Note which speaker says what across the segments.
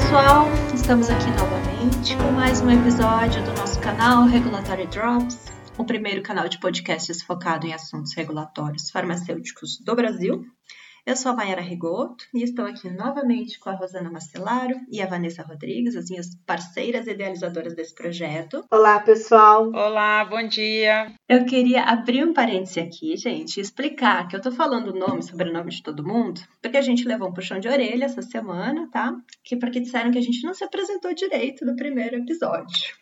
Speaker 1: Pessoal, estamos aqui novamente com mais um episódio do nosso canal Regulatory Drops, o primeiro canal de podcasts focado em assuntos regulatórios farmacêuticos do Brasil. Eu sou a Mayara Rigoto e estou aqui novamente com a Rosana Marcelaro e a Vanessa Rodrigues, as minhas parceiras idealizadoras desse projeto.
Speaker 2: Olá, pessoal!
Speaker 3: Olá, bom dia!
Speaker 1: Eu queria abrir um parêntese aqui, gente, e explicar que eu tô falando o nome, sobrenome de todo mundo, porque a gente levou um puxão de orelha essa semana, tá? Que porque disseram que a gente não se apresentou direito no primeiro episódio.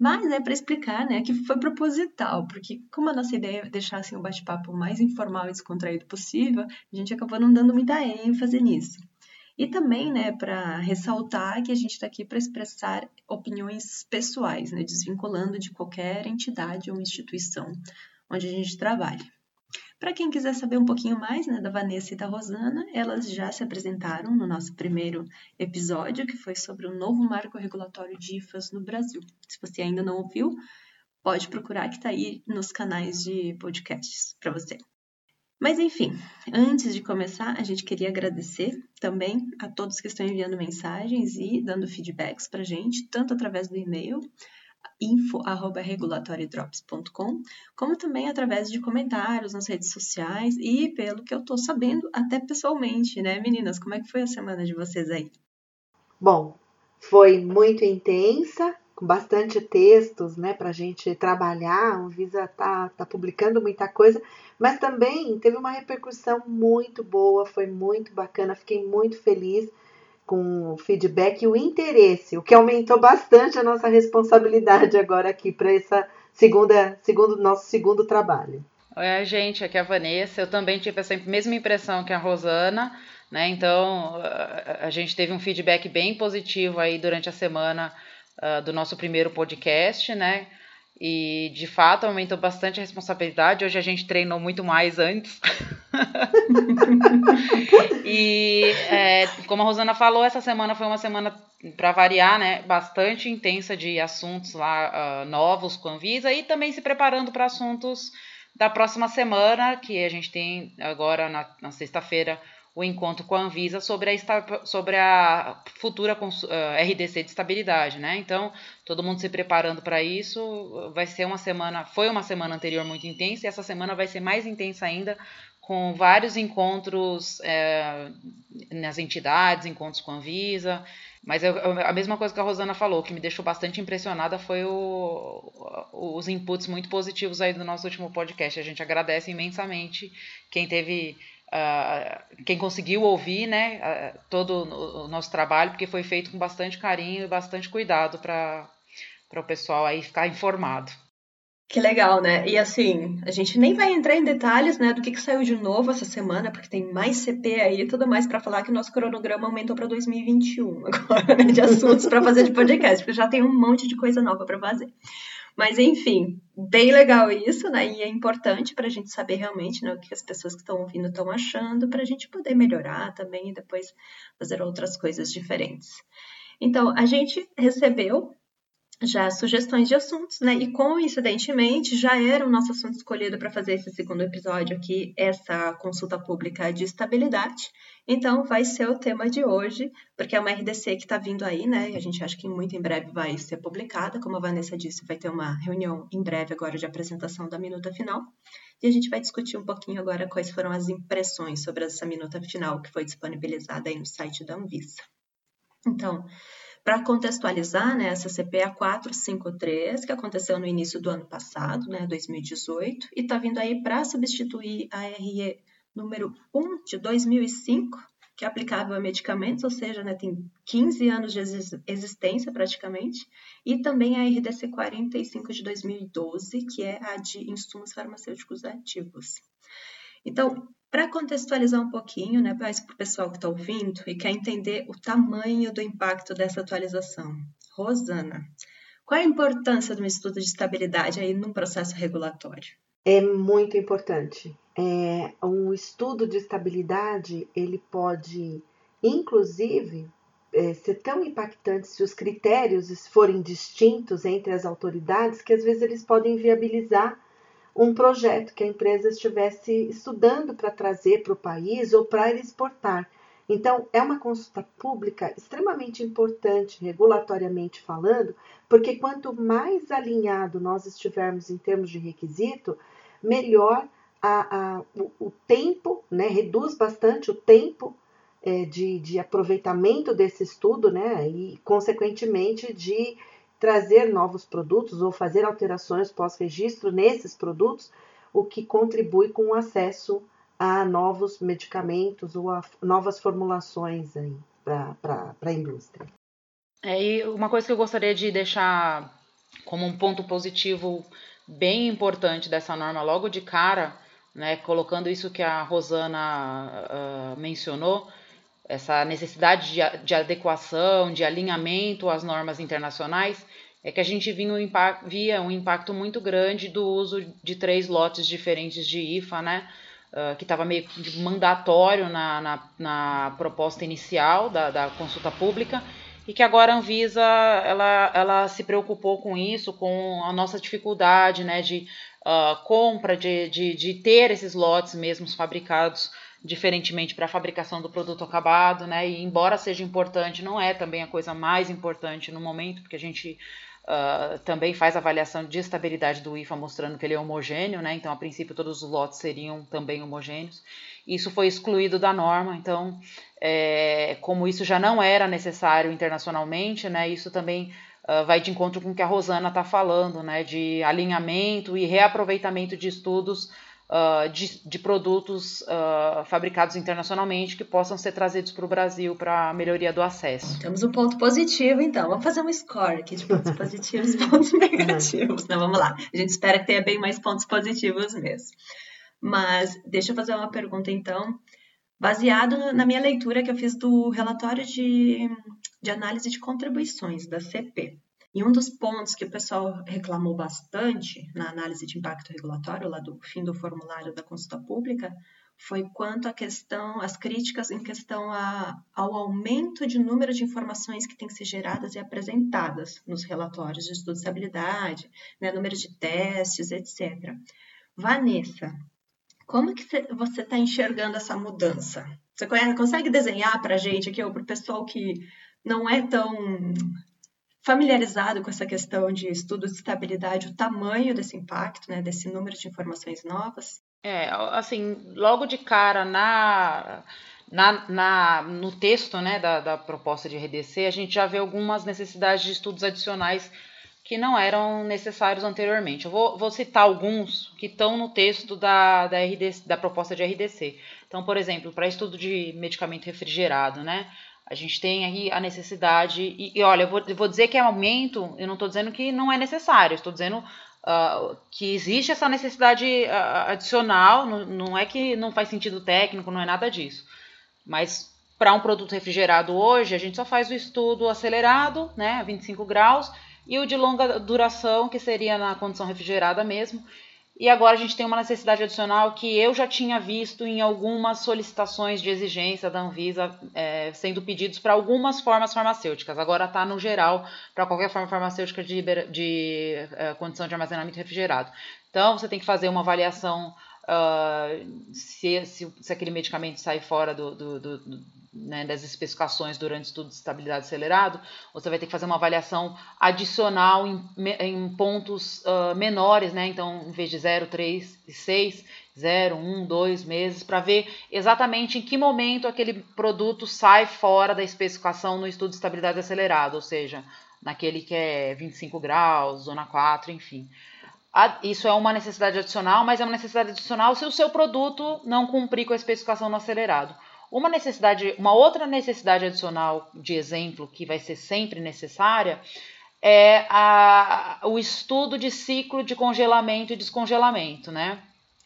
Speaker 1: Mas é para explicar, né, que foi proposital, porque como a nossa ideia é deixar assim, o bate-papo mais informal e descontraído possível, a gente acabou não dando muita ênfase nisso. E também, né, para ressaltar que a gente está aqui para expressar opiniões pessoais, né, desvinculando de qualquer entidade ou instituição onde a gente trabalha. Para quem quiser saber um pouquinho mais né, da Vanessa e da Rosana, elas já se apresentaram no nosso primeiro episódio, que foi sobre o novo marco regulatório de IFAs no Brasil. Se você ainda não ouviu, pode procurar que está aí nos canais de podcasts para você. Mas enfim, antes de começar, a gente queria agradecer também a todos que estão enviando mensagens e dando feedbacks para a gente, tanto através do e-mail info@regulatoriedrops.com, como também através de comentários nas redes sociais e pelo que eu estou sabendo até pessoalmente, né, meninas? Como é que foi a semana de vocês aí?
Speaker 2: Bom, foi muito intensa, com bastante textos, né, para gente trabalhar. A Visa tá, tá publicando muita coisa, mas também teve uma repercussão muito boa, foi muito bacana, fiquei muito feliz com o feedback e o interesse, o que aumentou bastante a nossa responsabilidade agora aqui para essa segunda, segundo nosso segundo trabalho.
Speaker 3: Oi, gente, aqui é a Vanessa. Eu também tive essa mesma impressão que a Rosana, né? Então, a, a gente teve um feedback bem positivo aí durante a semana uh, do nosso primeiro podcast, né? E de fato aumentou bastante a responsabilidade. Hoje a gente treinou muito mais antes. e é, como a Rosana falou, essa semana foi uma semana, para variar, né, bastante intensa de assuntos lá uh, novos com a Anvisa e também se preparando para assuntos da próxima semana, que a gente tem agora na, na sexta-feira o encontro com a Anvisa sobre a, sobre a futura eh, RDC de estabilidade, né? Então, todo mundo se preparando para isso. Vai ser uma semana, foi uma semana anterior muito intensa e essa semana vai ser mais intensa ainda, com vários encontros é, nas entidades, encontros com a Anvisa. Mas eu, a mesma coisa que a Rosana falou, que me deixou bastante impressionada foi o, os inputs muito positivos aí do nosso último podcast. A gente agradece imensamente quem teve uh, quem conseguiu ouvir né, uh, todo o nosso trabalho, porque foi feito com bastante carinho e bastante cuidado para o pessoal aí ficar informado.
Speaker 1: Que legal, né? E assim, a gente nem vai entrar em detalhes, né, do que, que saiu de novo essa semana, porque tem mais CP aí e tudo mais para falar que o nosso cronograma aumentou para 2021 agora, né, de assuntos para fazer de podcast, porque já tem um monte de coisa nova para fazer. Mas, enfim, bem legal isso, né? E é importante para a gente saber realmente né, o que as pessoas que estão ouvindo estão achando, para a gente poder melhorar também e depois fazer outras coisas diferentes. Então, a gente recebeu já sugestões de assuntos, né? E coincidentemente já era o nosso assunto escolhido para fazer esse segundo episódio aqui, essa consulta pública de estabilidade. Então vai ser o tema de hoje, porque é uma RDC que está vindo aí, né? E a gente acha que muito em breve vai ser publicada. Como a Vanessa disse, vai ter uma reunião em breve agora de apresentação da minuta final. E a gente vai discutir um pouquinho agora quais foram as impressões sobre essa minuta final que foi disponibilizada aí no site da Anvisa. Então, para contextualizar, né, essa CPA 453, que aconteceu no início do ano passado, né, 2018, e está vindo aí para substituir a RE número 1 de 2005, que é aplicável a medicamentos, ou seja, né, tem 15 anos de existência praticamente, e também a RDC 45 de 2012, que é a de insumos farmacêuticos ativos. Então, para contextualizar um pouquinho, né, para o pessoal que está ouvindo e quer entender o tamanho do impacto dessa atualização. Rosana, qual a importância de um estudo de estabilidade aí num processo regulatório?
Speaker 2: É muito importante. É, um estudo de estabilidade ele pode, inclusive, é, ser tão impactante se os critérios forem distintos entre as autoridades que às vezes eles podem viabilizar um projeto que a empresa estivesse estudando para trazer para o país ou para exportar. Então, é uma consulta pública extremamente importante, regulatoriamente falando, porque quanto mais alinhado nós estivermos em termos de requisito, melhor a, a, o, o, tempo, né, reduz bastante o tempo é, de, de aproveitamento desse estudo, né, e, consequentemente, de trazer novos produtos ou fazer alterações pós-registro nesses produtos, o que contribui com o acesso a novos medicamentos ou a novas formulações para a indústria.
Speaker 3: É, e uma coisa que eu gostaria de deixar como um ponto positivo bem importante dessa norma logo de cara, né, colocando isso que a Rosana uh, mencionou, essa necessidade de, de, adequação, de alinhamento às normas internacionais, é que a gente via um, impacto, via um impacto muito grande do uso de três lotes diferentes de IFA, né? uh, que estava meio que mandatório na, na, na proposta inicial da, da, consulta pública e que agora a Anvisa ela, ela se preocupou com isso, com a nossa dificuldade né, de uh, compra, de, de, de ter esses lotes mesmos fabricados diferentemente para a fabricação do produto acabado, né? E embora seja importante, não é também a coisa mais importante no momento, porque a gente Uh, também faz avaliação de estabilidade do IFA, mostrando que ele é homogêneo, né? Então, a princípio, todos os lotes seriam também homogêneos. Isso foi excluído da norma, então, é, como isso já não era necessário internacionalmente, né? Isso também uh, vai de encontro com o que a Rosana está falando, né? De alinhamento e reaproveitamento de estudos uh, de, de, produtos uh, fabricados internacionalmente que possam ser trazidos para o Brasil para melhoria do acesso.
Speaker 1: Temos um ponto positivo, então. Vamos fazer um score aqui de pontos positivos e pontos negativos. Então, vamos lá. A gente espera que tenha bem mais pontos positivos mesmo. Mas deixa eu fazer uma pergunta, então. Baseado na minha leitura que eu fiz do relatório de, de análise de contribuições da CP. E um dos pontos que o pessoal reclamou bastante na análise de impacto regulatório, lá do fim do formulário da consulta pública, foi quanto à questão, as críticas em questão a, ao aumento de número de informações que têm que ser geradas e apresentadas nos relatórios de estudo de estabilidade, né, número de testes, etc. Vanessa, como que você está enxergando essa mudança? Você consegue desenhar para a gente aqui, para o pessoal que não é tão familiarizado com essa questão de estudo de estabilidade, o tamanho desse impacto, né, desse número de informações novas?
Speaker 3: É, assim, logo de cara na, na, na no texto né, da, da proposta de RDC, a gente já vê algumas necessidades de estudos adicionais que não eram necessários anteriormente. Eu vou, vou citar alguns que estão no texto da, da, RDC, da proposta de RDC. Então, por exemplo, para estudo de medicamento refrigerado, né? A gente tem aí a necessidade, e, e olha, eu vou, eu vou, dizer que é aumento, eu não estou dizendo que não é necessário, estou dizendo uh, que existe essa necessidade uh, adicional, não, não é que não faz sentido técnico, não é nada disso. Mas para um produto refrigerado hoje, a gente só faz o estudo acelerado, né, a 25 graus, e o de longa duração, que seria na condição refrigerada mesmo, e agora a gente tem uma necessidade adicional que eu já tinha visto em algumas solicitações de exigência da Anvisa é, sendo pedidos para algumas formas farmacêuticas. Agora está no geral para qualquer forma farmacêutica de, de é, condição de armazenamento refrigerado. Então você tem que fazer uma avaliação uh, se, se, se, aquele medicamento sai fora do, do, do, né, das especificações durante o estudo de estabilidade acelerado, você vai ter que fazer uma avaliação adicional em, em pontos uh, menores, né? Então, em vez de 0, 3 e 6, 0, 1, 2 meses, para ver exatamente em que momento aquele produto sai fora da especificação no estudo de estabilidade acelerado, ou seja, naquele que é 25 graus, zona 4, enfim. Isso é uma necessidade adicional, mas é uma necessidade adicional se o seu produto não cumprir com a especificação no acelerado. Uma necessidade, uma outra necessidade adicional de exemplo que vai ser sempre necessária é a, o estudo de ciclo de congelamento e descongelamento, né?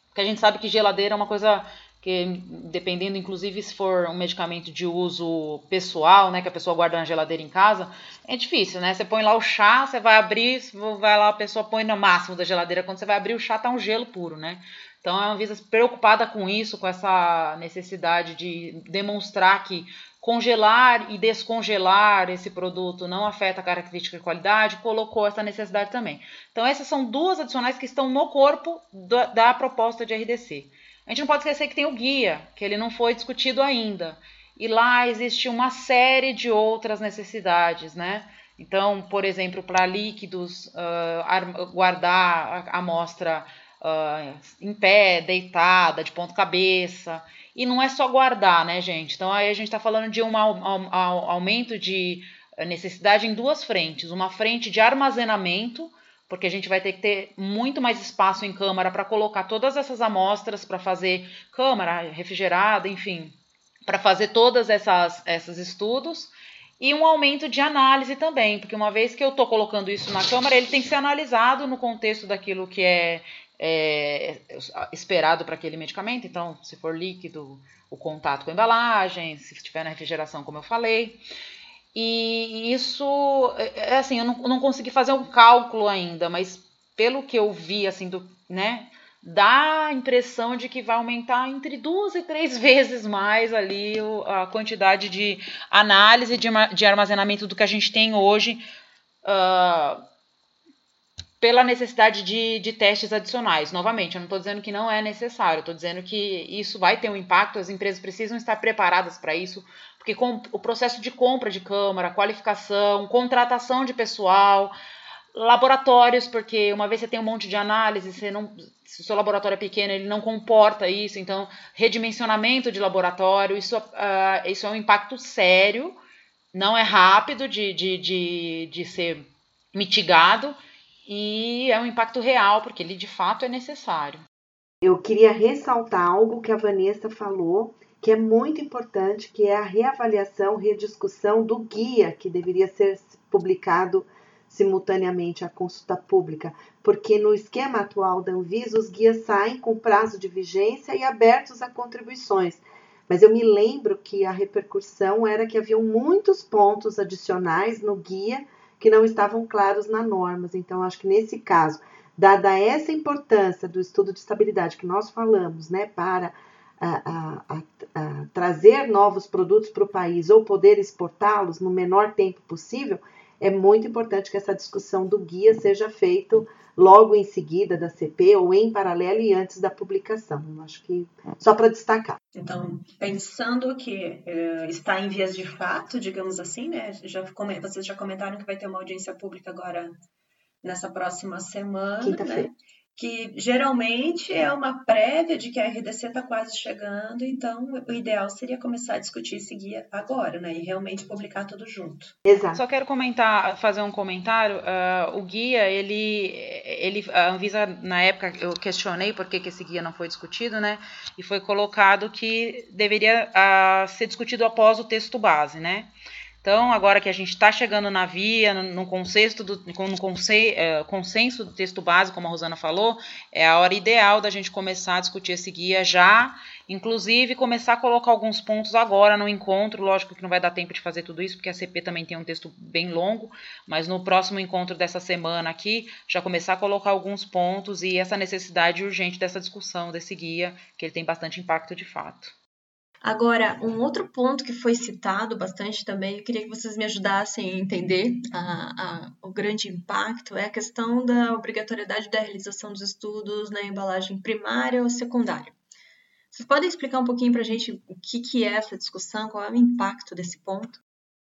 Speaker 3: Porque a gente sabe que geladeira é uma coisa que, dependendo, inclusive, se for um medicamento de uso pessoal, né, que a pessoa guarda na geladeira em casa, é difícil, né? Você põe lá o chá, você vai abrir, vai lá, a pessoa põe no máximo da geladeira, quando você vai abrir o chá, tá um gelo puro, né? Então, é uma Anvisa preocupada com isso, com essa necessidade de demonstrar que congelar e descongelar esse produto não afeta a característica de qualidade, colocou essa necessidade também. Então, essas são duas adicionais que estão no corpo da, da proposta de RDC. A gente não pode esquecer que tem o guia, que ele não foi discutido ainda. e lá existe uma série de outras necessidades, né? Então, por exemplo, para líquidos, uh, guardar a amostra uh, em pé, deitada, de ponta cabeça. E não é só guardar, né, gente? Então aí a gente está falando de um aumento de necessidade em duas frentes. Uma frente de armazenamento, porque a gente vai ter que ter muito mais espaço em câmara para colocar todas essas amostras para fazer câmara refrigerada, enfim, para fazer todas essas esses estudos e um aumento de análise também, porque uma vez que eu estou colocando isso na câmara, ele tem que ser analisado no contexto daquilo que é, é esperado para aquele medicamento. Então, se for líquido, o contato com a embalagem, se estiver na refrigeração, como eu falei. E isso, é, é assim, eu não, não consegui fazer um cálculo ainda, mas pelo que eu vi, assim, do, né, dá a impressão de que vai aumentar entre duas e três vezes mais ali a quantidade de análise de, de armazenamento do que a gente tem hoje uh, pela necessidade de, de testes adicionais. Novamente, eu não estou dizendo que não é necessário, estou dizendo que isso vai ter um impacto, as empresas precisam estar preparadas para isso, porque com o processo de compra de câmara, qualificação, contratação de pessoal, laboratórios, porque uma vez você tem um monte de análise, você não, se o seu laboratório é pequeno, ele não comporta isso, então redimensionamento de laboratório, isso, uh, isso é um impacto sério, não é rápido de, de, de, de ser mitigado e é um impacto real, porque ele de fato é necessário.
Speaker 2: Eu queria ressaltar algo que a Vanessa falou, que é muito importante, que é a reavaliação, rediscussão do guia que deveria ser publicado simultaneamente à consulta pública, porque no esquema atual da Anvisa os guias saem com prazo de vigência e abertos a contribuições. Mas eu me lembro que a repercussão era que haviam muitos pontos adicionais no guia que não estavam claros nas normas. Então, acho que nesse caso, dada essa importância do estudo de estabilidade que nós falamos, né, para a, a, a, trazer novos produtos para o país ou poder exportá-los no menor tempo possível, é muito importante que essa discussão do guia seja feita logo em seguida da CP ou em paralelo e antes da publicação. Eu acho que só para destacar.
Speaker 1: Então, pensando que uh, está em vias de fato, digamos assim, né? Já, vocês já comentaram que vai ter uma audiência pública agora nessa próxima semana.
Speaker 2: Quinta-feira.
Speaker 1: Né? Que geralmente é uma prévia de que a RDC está quase chegando, então o ideal seria começar a discutir esse guia agora, né? E realmente publicar tudo junto.
Speaker 2: Exato.
Speaker 3: Só quero comentar, fazer um comentário. Uh, o guia, ele, ele, a Anvisa na época eu questionei por que, que esse guia não foi discutido, né? E foi colocado que deveria uh, ser discutido após o texto base, né? Então, agora que a gente está chegando na via, no, consenso do, no é, consenso do texto base, como a Rosana falou, é a hora ideal da gente começar a discutir esse guia já, inclusive começar a colocar alguns pontos agora no encontro. Lógico que não vai dar tempo de fazer tudo isso, porque a CP também tem um texto bem longo, mas no próximo encontro dessa semana aqui, já começar a colocar alguns pontos e essa necessidade urgente dessa discussão desse guia, que ele tem bastante impacto de fato.
Speaker 1: Agora, um outro ponto que foi citado bastante também, eu queria que vocês me ajudassem a entender a, a, o grande impacto, é a questão da obrigatoriedade da realização dos estudos na embalagem primária ou secundária. Vocês podem explicar um pouquinho para a gente o que, que é essa discussão, qual é o impacto desse ponto?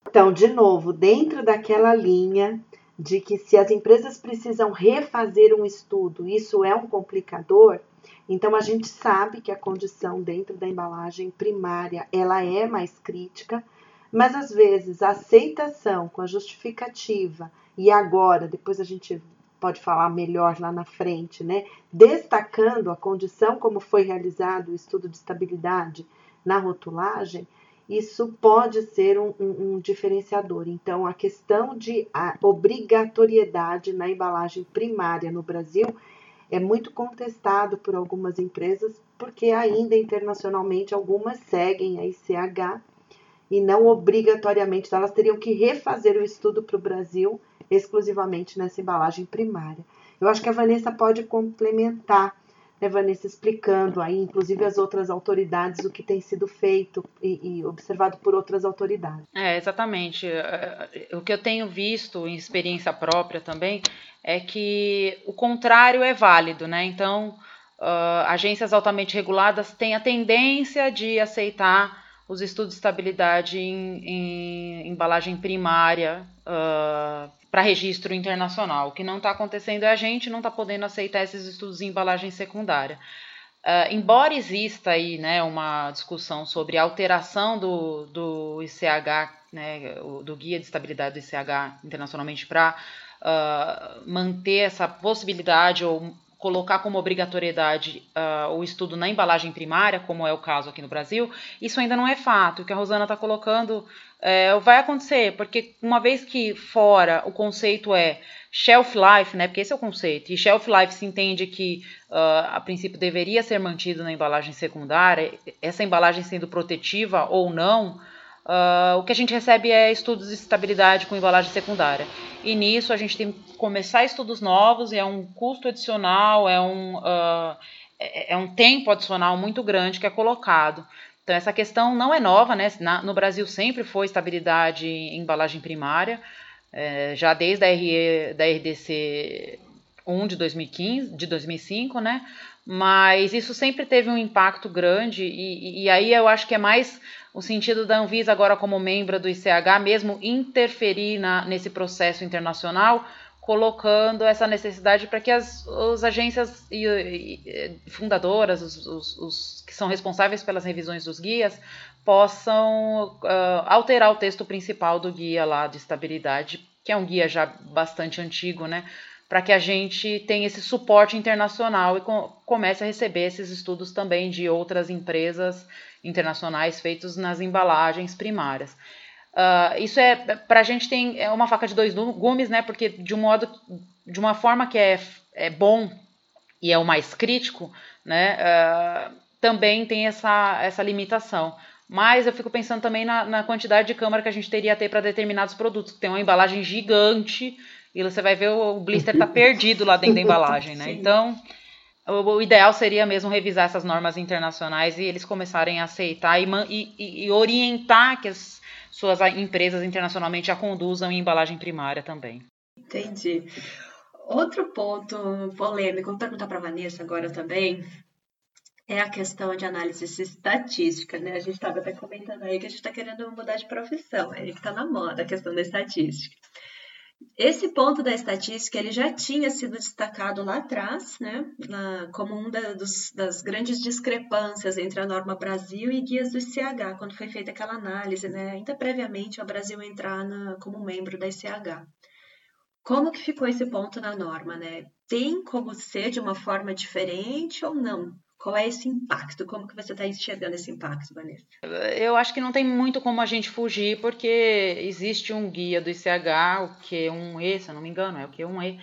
Speaker 2: Então, de novo, dentro daquela linha de que se as empresas precisam refazer um estudo, isso é um complicador, então a gente sabe que a condição dentro da embalagem primária ela é mais crítica, mas às vezes a aceitação com a justificativa e agora, depois a gente pode falar melhor lá na frente, né? Destacando a condição como foi realizado o estudo de estabilidade na rotulagem, isso pode ser um, um, um diferenciador. Então, a questão de a obrigatoriedade na embalagem primária no Brasil é muito contestado por algumas empresas, porque ainda internacionalmente algumas seguem a ICH e não obrigatoriamente, então elas teriam que refazer o estudo para o Brasil exclusivamente nessa embalagem primária. Eu acho que a Vanessa pode complementar, né, Vanessa, explicando aí, inclusive as outras autoridades, o que tem sido feito e, e observado por outras autoridades.
Speaker 3: É, exatamente. É, é, o que eu tenho visto em experiência própria também é que o contrário é válido, né? Então, uh, agências altamente reguladas têm a tendência de aceitar os estudos de estabilidade em, em embalagem primária uh, para registro internacional. O que não está acontecendo é a gente não está podendo aceitar esses estudos em embalagem secundária. Uh, embora exista aí né, uma discussão sobre alteração do, do ICH, né, do Guia de Estabilidade do ICH internacionalmente para uh, manter essa possibilidade ou colocar como obrigatoriedade uh, o estudo na embalagem primária, como é o caso aqui no Brasil, isso ainda não é fato. O que a Rosana está colocando é, vai acontecer, porque uma vez que fora o conceito é shelf life, né, porque esse é o conceito, e shelf life se entende que uh, a princípio deveria ser mantido na embalagem secundária, essa embalagem sendo protetiva ou não, Uh, o que a gente recebe é estudos de estabilidade com embalagem secundária. E nisso a gente tem que começar estudos novos e é um custo adicional, é um, uh, é, é, um tempo adicional muito grande que é colocado. Então essa questão não é nova, né? Na, no Brasil sempre foi estabilidade em embalagem primária, é, já desde a, RE, da RDC 1 de 2015, de 2005, né? Mas isso sempre teve um impacto grande e, e aí eu acho que é mais o sentido da Anvisa agora como membro do ICH mesmo interferir na, nesse processo internacional, colocando essa necessidade para que as, as agências fundadoras, os, os, os, que são responsáveis pelas revisões dos guias, possam uh, alterar o texto principal do guia lá de estabilidade, que é um guia já bastante antigo, né? Para que a gente tenha esse suporte internacional e com, comece a receber esses estudos também de outras empresas internacionais feitos nas embalagens primárias. Uh, isso é para a gente tem é uma faca de dois gumes, né? Porque de um modo, de uma forma que é, é bom e é o mais crítico, né? Uh, também tem essa, essa limitação. Mas eu fico pensando também na, na quantidade de câmara que a gente teria a ter para determinados produtos, que tem uma embalagem gigante e você vai ver o, o blister tá perdido lá dentro da embalagem, né? Então o, ideal seria mesmo revisar essas normas internacionais e eles começarem a aceitar e, e, e orientar que as suas empresas internacionalmente a conduzam em embalagem primária também.
Speaker 1: Entendi. Outro ponto polêmico, vou perguntar para a Vanessa agora também, é a questão de análise estatística, né? A gente estava até comentando aí que a gente está querendo mudar de profissão, aí que está na moda a questão da estatística. Esse ponto da estatística ele já tinha sido destacado lá atrás, né, na, como uma da, das grandes discrepâncias entre a norma Brasil e guias do ICH, quando foi feita aquela análise, né, ainda previamente ao Brasil entrar na, como membro da ICH. Como que ficou esse ponto na norma, né? Tem como ser de uma forma diferente ou não? Qual é esse impacto? Como que você está enxergando esse impacto, Vanessa?
Speaker 3: Eu acho que não tem muito como a gente fugir, porque existe um guia do ICH, o Q1E, se eu não me engano, é o Q1E,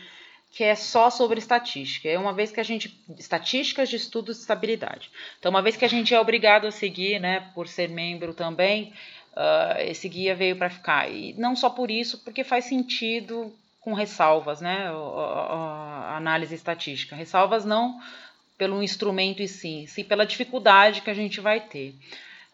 Speaker 3: que é só sobre estatística. É uma vez que a gente. Estatísticas de estudos de estabilidade. Então, uma vez que a gente é obrigado a seguir, né, por ser membro também, uh, esse guia veio para ficar. E não só por isso, porque faz sentido com ressalvas, né, a, a, a análise estatística. Ressalvas não pelo instrumento em si, sim pela dificuldade que a gente vai ter.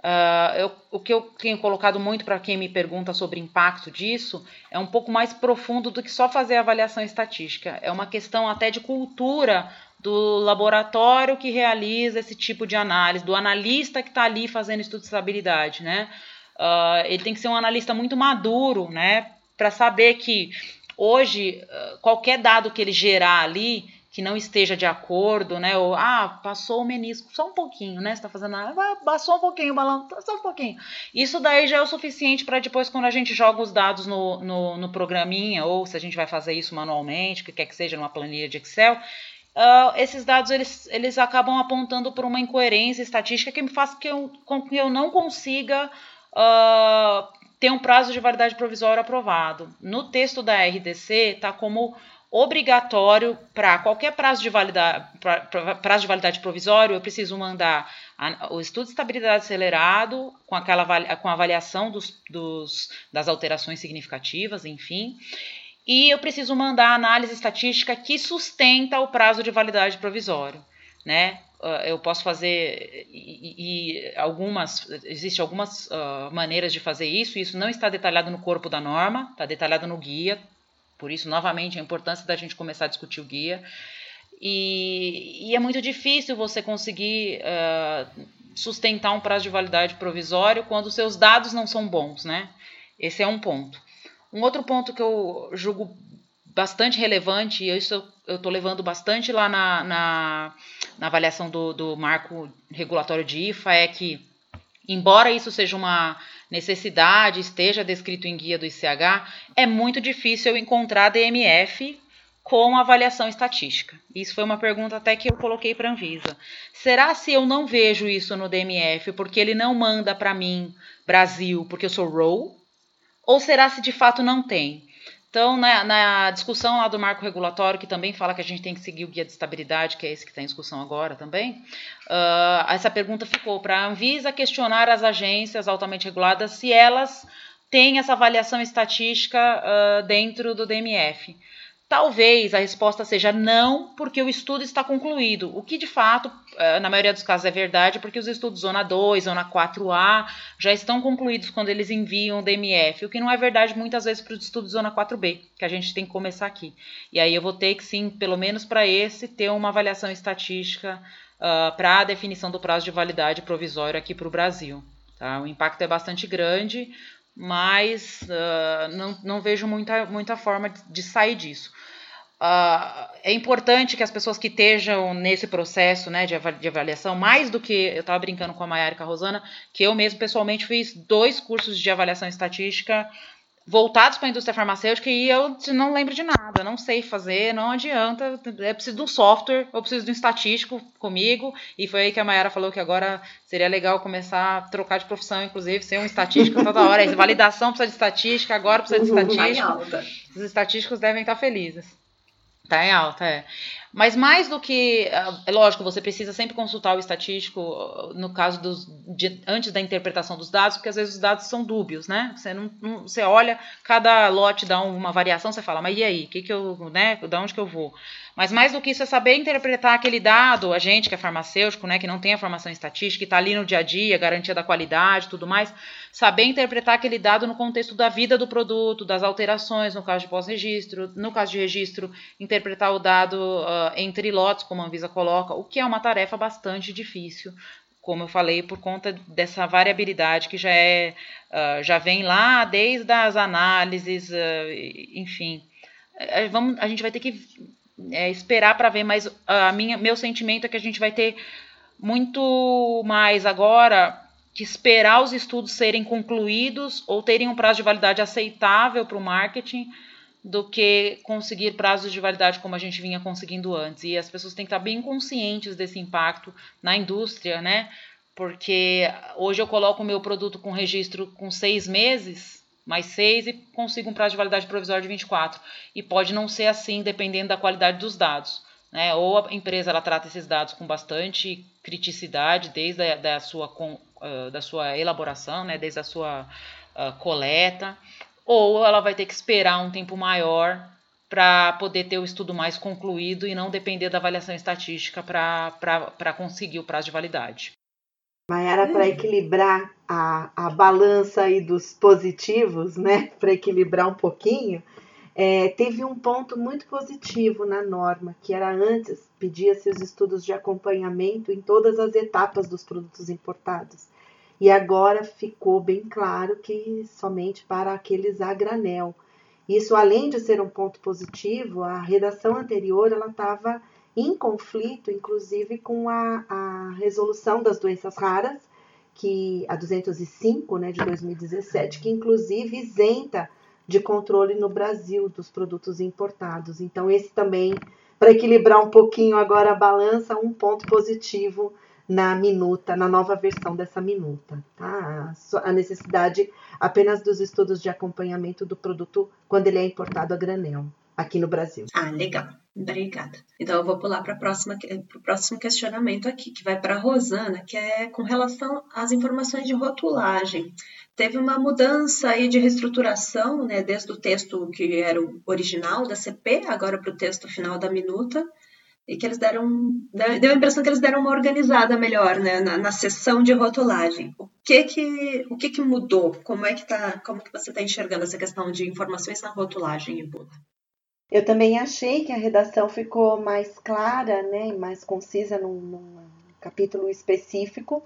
Speaker 3: Uh, eu, o que eu tenho colocado muito para quem me pergunta sobre impacto disso é um pouco mais profundo do que só fazer avaliação estatística. É uma questão até de cultura do laboratório que realiza esse tipo de análise, do analista que está ali fazendo estudo de estabilidade, né? Uh, ele tem que ser um analista muito maduro, né? Para saber que hoje uh, qualquer dado que ele gerar ali que não esteja de acordo, né? Ou, ah, passou o menisco só um pouquinho, né? Você tá fazendo, ah, passou um pouquinho o balão, só um pouquinho. Isso daí já é o suficiente para depois, quando a gente joga os dados no, no, no, programinha, ou se a gente vai fazer isso manualmente, o que quer que seja, numa planilha de Excel, uh, esses dados eles, eles acabam apontando por uma incoerência estatística que me faz que eu, com que eu não consiga. Uh, ter um prazo de validade provisório aprovado. No texto da RDC está como obrigatório para qualquer prazo de, validade, pra, pra, prazo de validade provisório, eu preciso mandar a, o estudo de estabilidade acelerado com, aquela, com a avaliação dos, dos, das alterações significativas, enfim. E eu preciso mandar a análise estatística que sustenta o prazo de validade provisório, né? Uh, eu posso fazer e, e algumas existe algumas uh, maneiras de fazer isso. Isso não está detalhado no corpo da norma, está detalhado no guia. Por isso, novamente, a importância da gente começar a discutir o guia. E, e é muito difícil você conseguir uh, sustentar um prazo de validade provisório quando seus dados não são bons, né? Esse é um ponto. Um outro ponto que eu julgo bastante relevante, e isso eu estou levando bastante lá na, na, na avaliação do, do marco regulatório de IFA, é que, embora isso seja uma necessidade, esteja descrito em guia do ICH, é muito difícil eu encontrar DMF com avaliação estatística. Isso foi uma pergunta até que eu coloquei para a Anvisa. Será se eu não vejo isso no DMF porque ele não manda para mim Brasil porque eu sou ROW? Ou será se de fato não tem? Então, na, na, discussão lá do marco regulatório, que também fala que a gente tem que seguir o guia de estabilidade, que é esse que está em discussão agora também, uh, essa pergunta ficou para a Anvisa questionar as agências altamente reguladas se elas têm essa avaliação estatística uh, dentro do DMF. Talvez a resposta seja não, porque o estudo está concluído, o que de fato, na maioria dos casos, é verdade, porque os estudos Zona 2, Zona 4A já estão concluídos quando eles enviam o DMF, o que não é verdade muitas vezes para os estudos Zona 4B, que a gente tem que começar aqui. E aí eu vou ter que, sim, pelo menos para esse, ter uma avaliação estatística uh, para a definição do prazo de validade provisório aqui para o Brasil. Tá? O impacto é bastante grande, mas uh, não, não vejo muita, muita forma de sair disso. Uh, é importante que as pessoas que estejam nesse processo né, de, avaliação, mais do que eu estava brincando com a Mayara e com a Rosana, que eu mesmo pessoalmente fiz dois cursos de avaliação estatística voltados para a indústria farmacêutica e eu não lembro de nada, não sei fazer, não adianta. Eu preciso de um software, eu preciso de um estatístico comigo. E foi aí que a Mayara falou que agora seria legal começar a trocar de profissão, inclusive, ser um estatístico toda hora. Validação precisa de estatística, agora precisa de estatística. Os estatísticos devem estar felizes. Tá em alta, é. Mas mais do que. É lógico, você precisa sempre consultar o estatístico no caso dos. De, antes da interpretação dos dados, porque às vezes os dados são dúbios, né? Você, não, não, você olha, cada lote dá uma variação, você fala, mas e aí? Que que eu, né? Da onde que eu vou? Mas mais do que isso é saber interpretar aquele dado, a gente que é farmacêutico, né, que não tem a formação estatística, que está ali no dia a dia, garantia da qualidade tudo mais, saber interpretar aquele dado no contexto da vida do produto, das alterações, no caso de pós-registro, no caso de registro, interpretar o dado uh, entre lotes, como a Anvisa coloca, o que é uma tarefa bastante difícil, como eu falei, por conta dessa variabilidade que já é, uh, já vem lá desde as análises, uh, enfim. Vamos, a gente vai ter que é, esperar para ver, mas a minha, meu sentimento é que a gente vai ter muito mais agora que esperar os estudos serem concluídos ou terem um prazo de validade aceitável para o marketing do que conseguir prazos de validade como a gente vinha conseguindo antes. E as pessoas têm que estar bem conscientes desse impacto na indústria, né? Porque hoje eu coloco o meu produto com registro com seis meses, mais 6 e consigo um prazo de validade provisória de 24. E pode não ser assim, dependendo da qualidade dos dados. Né? Ou a empresa ela trata esses dados com bastante criticidade, desde a da sua, com, uh, da sua elaboração, né? desde a sua uh, coleta, ou ela vai ter que esperar um tempo maior para poder ter o estudo mais concluído e não depender da avaliação estatística para conseguir o prazo de validade.
Speaker 2: Mayara, para equilibrar a, a balança aí dos positivos, né? Para equilibrar um pouquinho, é, teve um ponto muito positivo na norma, que era antes, pedia-se os estudos de acompanhamento em todas as etapas dos produtos importados. E agora ficou bem claro que somente para aqueles a granel. Isso, além de ser um ponto positivo, a redação anterior ela estava em conflito, inclusive, com a, a resolução das doenças raras, que a 205, né, de 2017, que inclusive isenta de controle no Brasil dos produtos importados. Então, esse também, para equilibrar um pouquinho agora a balança, um ponto positivo na minuta, na nova versão dessa minuta. Tá? A necessidade apenas dos estudos de acompanhamento do produto quando ele é importado a granel aqui no Brasil.
Speaker 1: Ah, legal. Obrigada. Então eu vou pular para o próximo questionamento aqui, que vai para a Rosana, que é com relação às informações de rotulagem. Teve uma mudança aí de reestruturação, né, desde o texto que era o original da CP, agora para o texto final da minuta, e que eles deram, deu a impressão que eles deram uma organizada melhor, né, na, na sessão de rotulagem. O que que, o que que mudou? Como é que tá, como que você está enxergando essa questão de informações na rotulagem, Ibula?
Speaker 2: Eu também achei que a redação ficou mais clara, né, mais concisa num, num capítulo específico.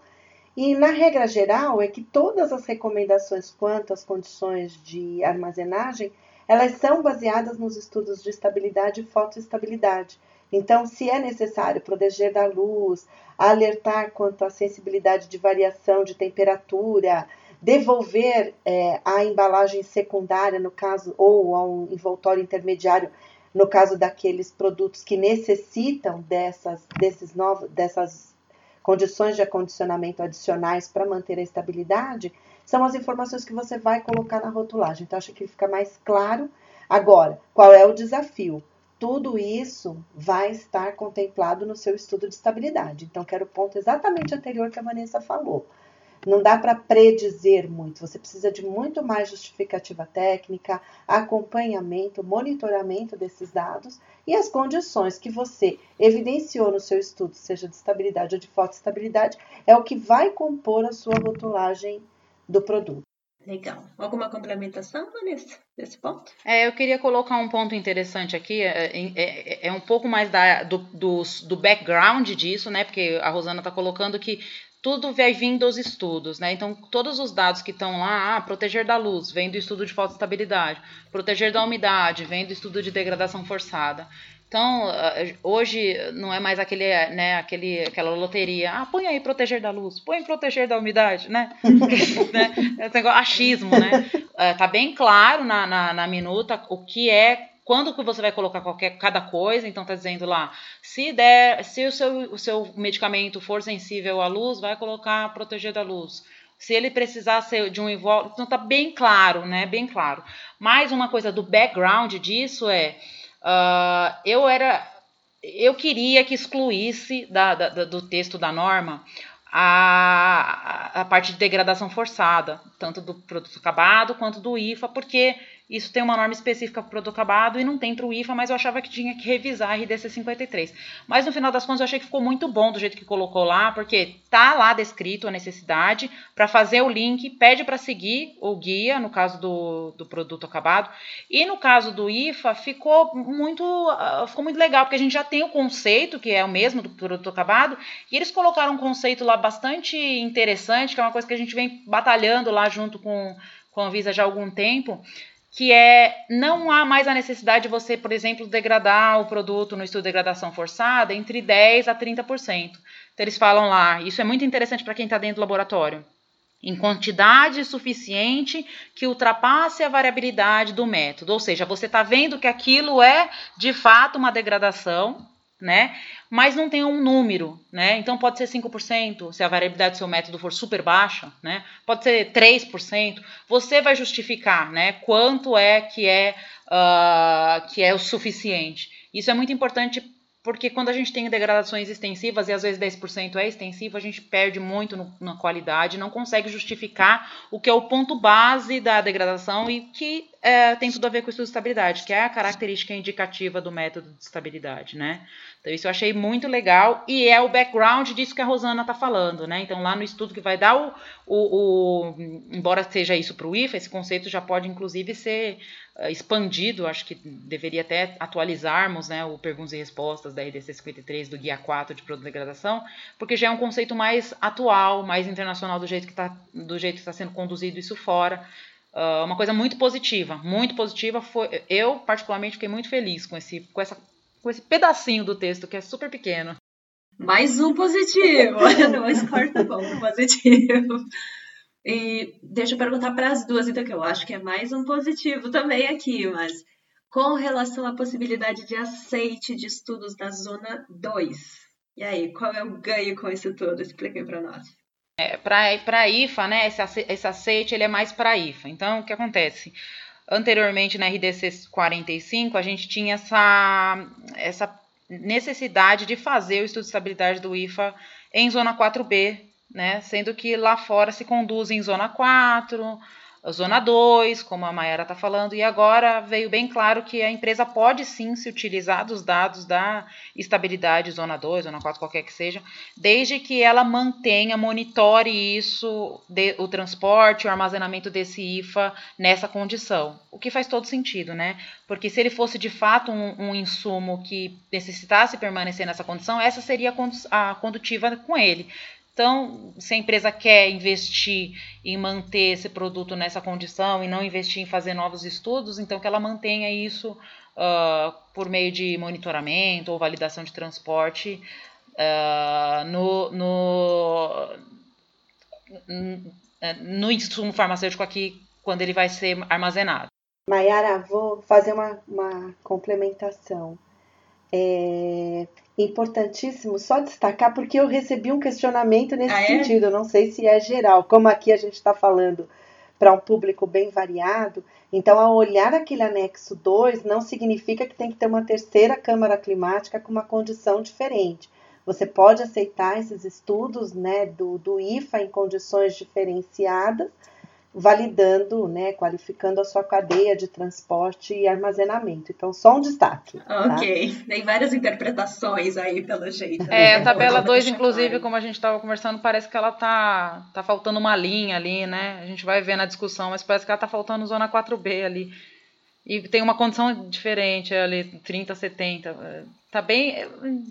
Speaker 2: E na regra geral é que todas as recomendações quanto às condições de armazenagem, elas são baseadas nos estudos de estabilidade e fotoestabilidade. Então, se é necessário proteger da luz, alertar quanto à sensibilidade de variação de temperatura, devolver é, a embalagem secundária, no caso, ou a um envoltório intermediário, no caso daqueles produtos que necessitam dessas, desses novos, dessas condições de acondicionamento adicionais para manter a estabilidade, são as informações que você vai colocar na rotulagem. Então, acho que fica mais claro. Agora, qual é o desafio? Tudo isso vai estar contemplado no seu estudo de estabilidade. Então, quero o ponto exatamente anterior que a Vanessa falou. Não dá para predizer muito, você precisa de muito mais justificativa técnica, acompanhamento, monitoramento desses dados e as condições que você evidenciou no seu estudo, seja de estabilidade ou de fotoestabilidade, é o que vai compor a sua rotulagem do produto.
Speaker 1: Legal. Alguma complementação, Vanessa, desse ponto?
Speaker 3: É, eu queria colocar um ponto interessante aqui, é, é, é, é um pouco mais da, do, do, do, background disso, né? Porque a Rosana está colocando que tudo vai vir dos estudos, né? Então, todos os dados que estão lá, ah, proteger da luz, vem do estudo de fotoestabilidade, proteger da umidade, vem do estudo de degradação forçada. Então, eh, hoje não é mais aquele, né, aquele, aquela loteria. Ah, põe aí proteger da luz, põe proteger da umidade, né? né? Esse negócio, achismo, né? Eh, tá bem claro na, na, na, minuta o que é, quando que você vai colocar qualquer, cada coisa. Então, tá dizendo lá, se der, se o seu, o seu medicamento for sensível à luz, vai colocar proteger da luz. Se ele precisar ser de um invólucro, então tá bem claro, né? Bem claro. Mais uma coisa do background disso é Uh, eu era, eu queria que excluísse da, da, do texto da norma a, a parte de degradação forçada, tanto do produto acabado quanto do IFA, porque isso tem uma norma específica para o produto acabado e não tem para o IFA, mas eu achava que tinha que revisar a RDC 53. Mas no final das contas eu achei que ficou muito bom do jeito que colocou lá, porque tá lá descrito a necessidade para fazer o link, pede para seguir o guia, no caso do, do produto acabado. E no caso do IFA ficou muito, uh, ficou muito legal, porque a gente já tem o conceito, que é o mesmo do produto acabado, e eles colocaram um conceito lá bastante interessante, que é uma coisa que a gente vem batalhando lá junto com, com a Visa já há algum tempo que é não há mais a necessidade de você, por exemplo, degradar o produto no estudo de degradação forçada entre 10 a 30%. Então eles falam lá, isso é muito interessante para quem está dentro do laboratório. Em quantidade suficiente que ultrapasse a variabilidade do método. Ou seja, você está vendo que aquilo é de fato uma degradação, né? Mas não tem um número, né? Então pode ser 5%, se a variabilidade do seu método for super baixa, né? Pode ser 3%. Você vai justificar, né? Quanto é que é uh, que é o suficiente. Isso é muito importante porque quando a gente tem degradações extensivas, e às vezes 10% é extensivo, a gente perde muito no, na qualidade, não consegue justificar o que é o ponto base da degradação e que é, tem tudo a ver com o estudo de estabilidade, que é a característica indicativa do método de estabilidade, né? Então, isso eu achei muito legal e é o background disso que a Rosana está falando, né? Então, lá no estudo que vai dar o. o, o embora seja isso para o IFA, esse conceito já pode, inclusive, ser expandido. Acho que deveria até atualizarmos né, o perguntas e respostas da RDC 53 do Guia 4 de produto de degradação, porque já é um conceito mais atual, mais internacional do jeito que está tá sendo conduzido isso fora. Uh, uma coisa muito positiva, muito positiva. Foi, eu, particularmente, fiquei muito feliz com, esse, com essa com esse pedacinho do texto que é super pequeno.
Speaker 1: Mais um positivo. Esse corta bom, positivo. E deixa eu perguntar para as duas, então, que eu acho que é mais um positivo também aqui, mas com relação à possibilidade de aceite de estudos da zona 2. E aí, qual é o ganho com isso tudo? Expliquem para nós.
Speaker 3: É, para a IFA, né, esse, aceite ele é mais para a IFA. Então, o que acontece? Anteriormente, na RDC 45, a gente tinha essa, essa necessidade de fazer o estudo de estabilidade do IFA em zona 4B, né? Sendo que lá fora se conduz em zona 4, zona 2, como a Mayara está falando, e agora veio bem claro que a empresa pode sim se utilizar dos dados da estabilidade zona 2, zona 4, qualquer que seja, desde que ela mantenha, monitore isso, de, o transporte, o armazenamento desse IFA nessa condição. O que faz todo sentido, né? Porque se ele fosse de fato um, um insumo que necessitasse permanecer nessa condição, essa seria a condutiva com ele Então, se a empresa quer investir em manter esse produto nessa condição e não investir em fazer novos estudos, então que ela mantenha isso uh, por meio de monitoramento ou validação de transporte uh, no, no, no insumo farmacêutico aqui quando ele vai ser armazenado.
Speaker 2: Mayara, vou fazer uma, uma complementação. É importantíssimo só destacar, porque eu recebi um questionamento nesse ah, é? sentido, eu não sei se é geral, como aqui a gente está falando para um público bem variado, então ao olhar aquele anexo 2, não significa que tem que ter uma terceira câmara climática com uma condição diferente. Você pode aceitar esses estudos né, do, do IFA em condições diferenciadas, validando, né, qualificando a sua cadeia de transporte e armazenamento. Então, só um destaque.
Speaker 1: Tá? Ok, tá? tem várias interpretações aí, pelo jeito.
Speaker 3: Né? É, a tabela 2, inclusive, como a gente estava conversando, parece que ela tá, tá faltando uma linha ali, né? A gente vai ver na discussão, mas parece que ela tá faltando zona 4B ali. E tem uma condição diferente ali, 30, 70. Tá bem,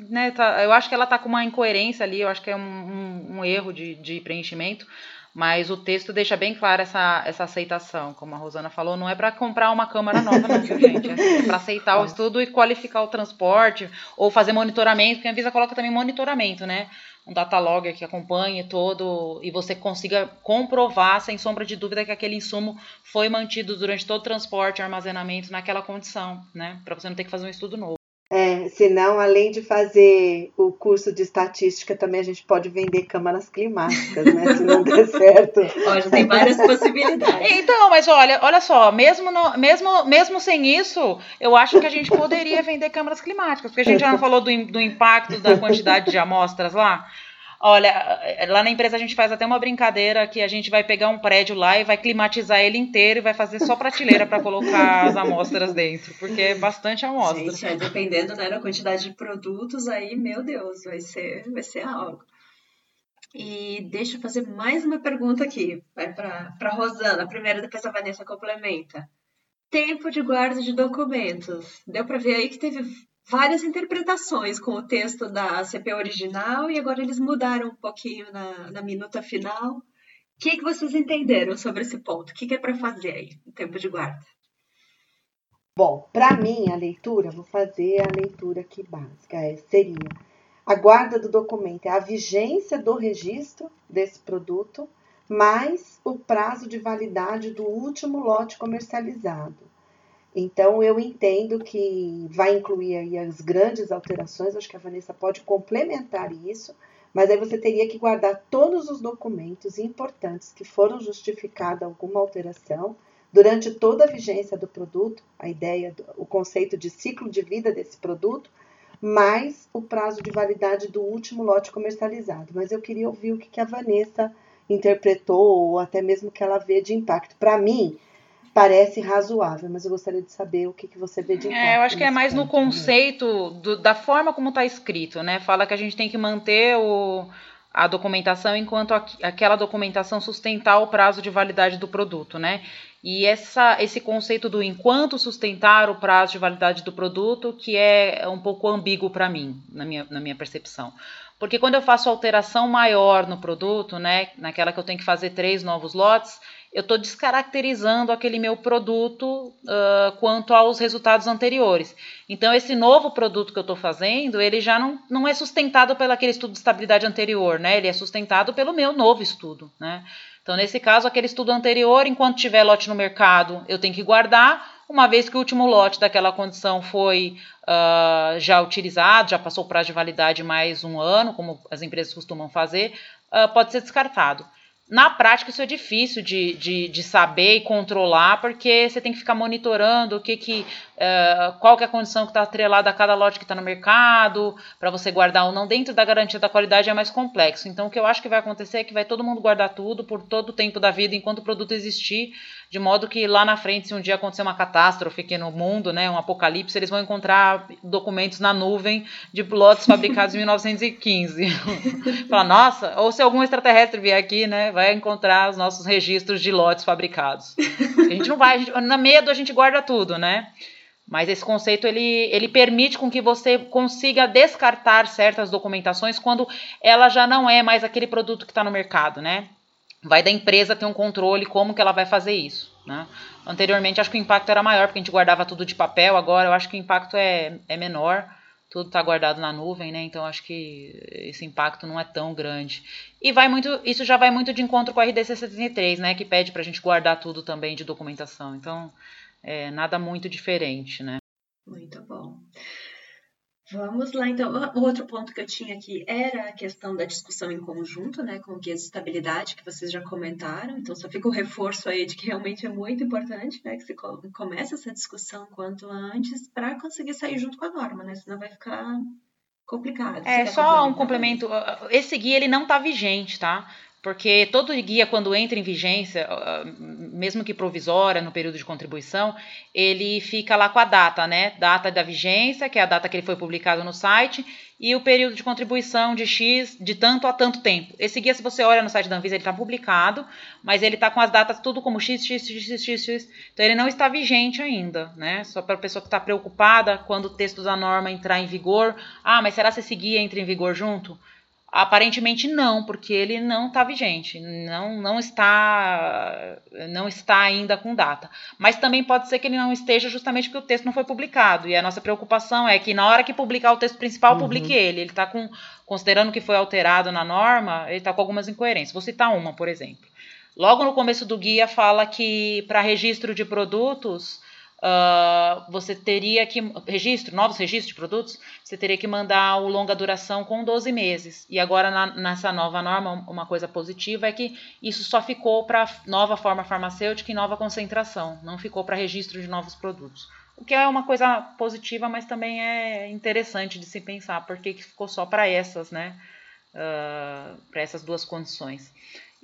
Speaker 3: né? Tá, eu acho que ela tá com uma incoerência ali, eu acho que é um, um, um erro de, de preenchimento mas o texto deixa bem clara essa, essa aceitação, como a Rosana falou, não é para comprar uma câmara nova, não, viu, gente? É para aceitar o estudo e qualificar o transporte, ou fazer monitoramento, porque a Anvisa coloca também monitoramento, né? Um data logger que acompanhe todo e você consiga comprovar, sem sombra de dúvida, que aquele insumo foi mantido durante todo o transporte e armazenamento naquela condição, né? Para você não ter que fazer um estudo novo.
Speaker 2: É, senão, além de fazer o curso de estatística, também a gente pode vender câmaras climáticas, né? Se não der certo.
Speaker 1: Olha, tem várias possibilidades.
Speaker 3: Então, mas olha, olha só, mesmo, no, mesmo, mesmo sem isso, eu acho que a gente poderia vender câmaras climáticas, porque a gente já não falou do, do impacto da quantidade de amostras lá. Olha, lá na empresa a gente faz até uma brincadeira que a gente vai pegar um prédio lá e vai climatizar ele inteiro e vai fazer só prateleira para colocar as amostras dentro, porque é bastante amostra.
Speaker 1: Gente, é, dependendo né, da quantidade de produtos, aí, meu Deus, vai ser, vai ser algo. E deixa eu fazer mais uma pergunta aqui, vai para Rosana, primeiro, depois a Vanessa complementa. Tempo de guarda de documentos. Deu para ver aí que teve várias interpretações com o texto da CP original e agora eles mudaram um pouquinho na, na minuta final. O que, que vocês entenderam sobre esse ponto? O que, é para fazer aí no tempo de guarda?
Speaker 2: Bom, para mim a leitura, vou fazer a leitura aqui básica, é, seria a guarda do documento é a vigência do registro desse produto mais o prazo de validade do último lote comercializado. Então, eu entendo que vai incluir aí as grandes alterações, acho que a Vanessa pode complementar isso, mas aí você teria que guardar todos os documentos importantes que foram justificada alguma alteração durante toda a vigência do produto, a ideia, o conceito de ciclo de vida desse produto, mais o prazo de validade do último lote comercializado. Mas eu queria ouvir o que a Vanessa interpretou ou até mesmo que ela vê de impacto. Para mim, parece razoável, mas eu gostaria de saber o que, que você vê de
Speaker 3: É, eu acho que é mais no conceito do, da forma como está escrito, né? Fala que a gente tem que manter o, a documentação enquanto a, aquela documentação sustentar o prazo de validade do produto, né? E essa, esse conceito do enquanto sustentar o prazo de validade do produto, que é um pouco ambíguo para mim, na minha, na minha percepção. Porque quando eu faço alteração maior no produto, né, naquela que eu tenho que fazer três novos lotes, eu estou descaracterizando aquele meu produto uh, quanto aos resultados anteriores. Então, esse novo produto que eu estou fazendo, ele já não, não é sustentado pelo aquele estudo de estabilidade anterior, né? Ele é sustentado pelo meu novo estudo, né? Então, nesse caso, aquele estudo anterior, enquanto tiver lote no mercado, eu tenho que guardar, uma vez que o último lote daquela condição foi uh, já utilizado, já passou o prazo de validade mais um ano, como as empresas costumam fazer, uh, pode ser descartado. Na prática, isso é difícil de, de, de, saber e controlar, porque você tem que ficar monitorando o que que, uh, qual que é a condição que está atrelada a cada lote que está no mercado, para você guardar ou não. Dentro da garantia da qualidade é mais complexo. Então, o que eu acho que vai acontecer é que vai todo mundo guardar tudo por todo o tempo da vida, enquanto o produto existir, de modo que lá na frente, se um dia acontecer uma catástrofe aqui no mundo, né, um apocalipse, eles vão encontrar documentos na nuvem de lotes fabricados em 1915. Falar, nossa, ou se algum extraterrestre vier aqui, né, vai encontrar os nossos registros de lotes fabricados. A gente não vai, gente, na medo a gente guarda tudo, né? Mas esse conceito ele, ele permite com que você consiga descartar certas documentações quando ela já não é mais aquele produto que está no mercado, né? Vai da empresa ter um controle como que ela vai fazer isso, né? Anteriormente acho que o impacto era maior porque a gente guardava tudo de papel, agora eu acho que o impacto é, é menor, tudo está guardado na nuvem, né? Então acho que esse impacto não é tão grande. E vai muito, isso já vai muito de encontro com a RDC 73, né? Que pede para a gente guardar tudo também de documentação. Então é, nada muito diferente, né?
Speaker 1: Muito bom. Vamos lá, então. O outro ponto que eu tinha aqui era a questão da discussão em conjunto, né, com o guia de estabilidade, que vocês já comentaram. Então, só fica o reforço aí de que realmente é muito importante, né, que se comece essa discussão quanto antes para conseguir sair junto com a norma, né, senão vai ficar complicado.
Speaker 3: É, só um complemento. Esse guia, ele não está vigente, tá? Porque todo guia, quando entra em vigência, mesmo que provisória, no período de contribuição, ele fica lá com a data, né? Data da vigência, que é a data que ele foi publicado no site, e o período de contribuição de X, de tanto a tanto tempo. Esse guia, se você olha no site da Anvisa, ele está publicado, mas ele está com as datas tudo como X, X, X, X, X, X. Então, ele não está vigente ainda, né? Só para a pessoa que está preocupada quando o texto da norma entrar em vigor. Ah, mas será que esse guia entra em vigor junto? Aparentemente não, porque ele não está vigente, não, não está não está ainda com data. Mas também pode ser que ele não esteja justamente porque o texto não foi publicado. E a nossa preocupação é que na hora que publicar o texto principal, uhum. publique ele. Ele está com, considerando que foi alterado na norma, ele está com algumas incoerências. Vou citar uma, por exemplo. Logo no começo do guia fala que para registro de produtos uh, você teria que registro, novos registros de produtos, você teria que mandar o longa duração com 12 meses. E agora na, nessa nova norma, uma coisa positiva é que isso só ficou para nova forma farmacêutica e nova concentração, não ficou para registro de novos produtos. O que é uma coisa positiva, mas também é interessante de se pensar, porque ficou só para essas, né? Uh, para essas duas condições.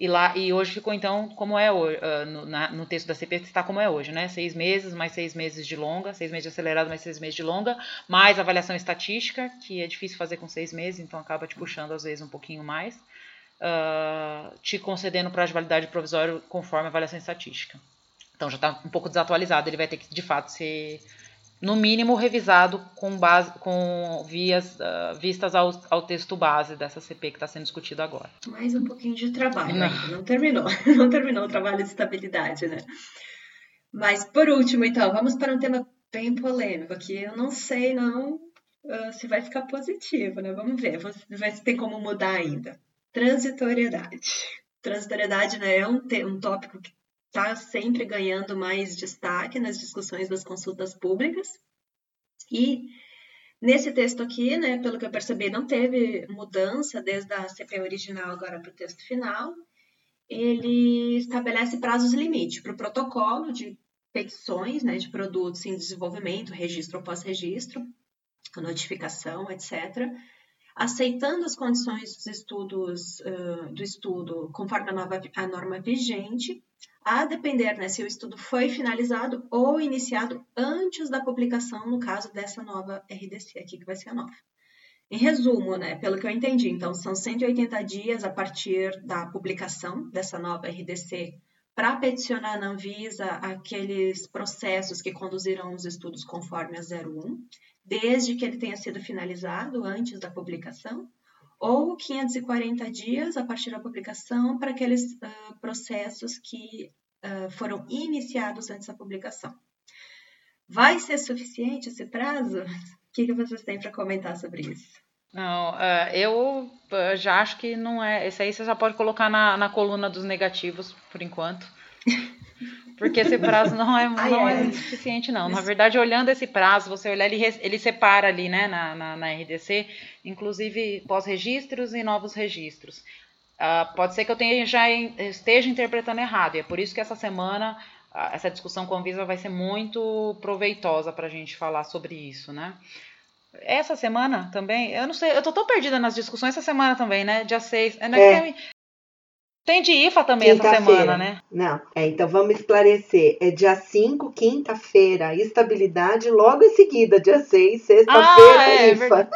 Speaker 3: E, lá, e hoje ficou então como é hoje, uh, no, na, no, texto da CP está como é hoje, né? Seis meses, mais seis meses de longa, seis meses de acelerado, mais seis meses de longa, mais avaliação estatística, que é difícil fazer com seis meses, então acaba te puxando às vezes um pouquinho mais, uh, te concedendo prazo de validade provisório conforme a avaliação estatística. Então já está um pouco desatualizado, ele vai ter que de fato ser no mínimo revisado com, base, com vias, uh, vistas ao, ao texto base dessa CP que está sendo discutido agora.
Speaker 1: Mais um pouquinho de trabalho, não, ainda. não terminou, não terminou o trabalho de estabilidade, né? Mas por último, então, vamos para um tema bem polêmico aqui. Eu não sei não uh, se vai ficar positivo, né? Vamos ver, vamos ver se tem como mudar ainda. Transitoriedade. Transitoriedade né, é um, um tópico que está sempre ganhando mais destaque nas discussões das consultas públicas. E nesse texto aqui, né, pelo que eu percebi, não teve mudança desde a CP original agora para o texto final. Ele estabelece prazos limite para o protocolo de petições né, de produtos em desenvolvimento, registro ou pós-registro, notificação, etc., aceitando as condições dos estudos, uh, do estudo conforme a, nova, a norma vigente, a depender né, se o estudo foi finalizado ou iniciado antes da publicação, no caso dessa nova RDC aqui, que vai ser a nova. Em resumo, né, pelo que eu entendi, então são 180 dias a partir da publicação dessa nova RDC para peticionar na Anvisa aqueles processos que conduziram os estudos conforme a 01, desde que ele tenha sido finalizado antes da publicação, ou 540 dias a partir da publicação para aqueles uh, processos que uh, foram iniciados antes da publicação. Vai ser suficiente esse prazo? O que, que vocês têm para comentar sobre isso?
Speaker 3: Não, uh, eu já acho que não é. Esse aí você já pode colocar na, na coluna dos negativos, por enquanto. Porque esse prazo não é, não é. é suficiente, não. Na verdade, olhando esse prazo, você olhar, ele, ele separa ali, né, na, na, na RDC, inclusive pós-registros e novos registros. Uh, pode ser que eu tenha, já esteja interpretando errado, e é por isso que essa semana uh, essa discussão com a Visa vai ser muito proveitosa para a gente falar sobre isso, né? Essa semana também, eu não sei, eu tô tão perdida nas discussões essa semana também, né? Dia 6. É, é. Tem de IFA também essa semana, né?
Speaker 2: Não, é, então vamos esclarecer. É dia 5, quinta-feira, estabilidade, logo em seguida, dia 6, sexta-feira, ah, é, IFA.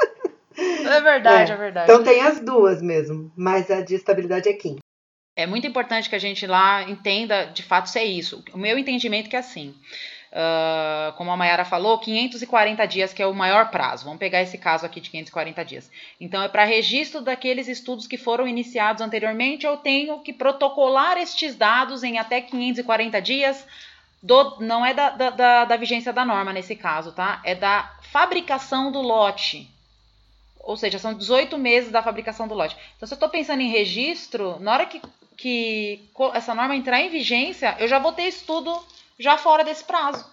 Speaker 3: É verdade, é. é verdade.
Speaker 2: Então tem as duas mesmo, mas a de estabilidade é quinta.
Speaker 3: É muito importante que a gente lá entenda de fato se é isso. O meu entendimento é que é assim. Uh, como a Mayara falou, 540 dias, que é o maior prazo. Vamos pegar esse caso aqui de 540 dias. Então, é para registro daqueles estudos que foram iniciados anteriormente, eu tenho que protocolar estes dados em até 540 dias. Do, não é da, da, da vigência da norma nesse caso, tá? É da fabricação do lote. Ou seja, são 18 meses da fabricação do lote. Então, se eu estou pensando em registro, na hora que, que essa norma entrar em vigência, eu já vou ter estudo já fora desse prazo.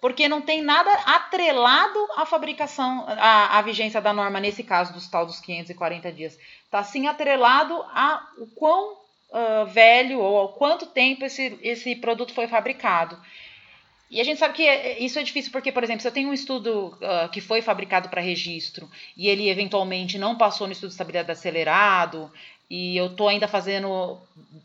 Speaker 3: Porque não tem nada atrelado à fabricação, à, à vigência da norma, nesse caso dos tal dos 540 dias. Está sim atrelado a o quão uh, velho ou ao quanto tempo esse, esse produto foi fabricado. E a gente sabe que é, isso é difícil porque, por exemplo, se eu tenho um estudo uh, que foi fabricado para registro e ele eventualmente não passou no estudo de estabilidade acelerado e eu estou ainda fazendo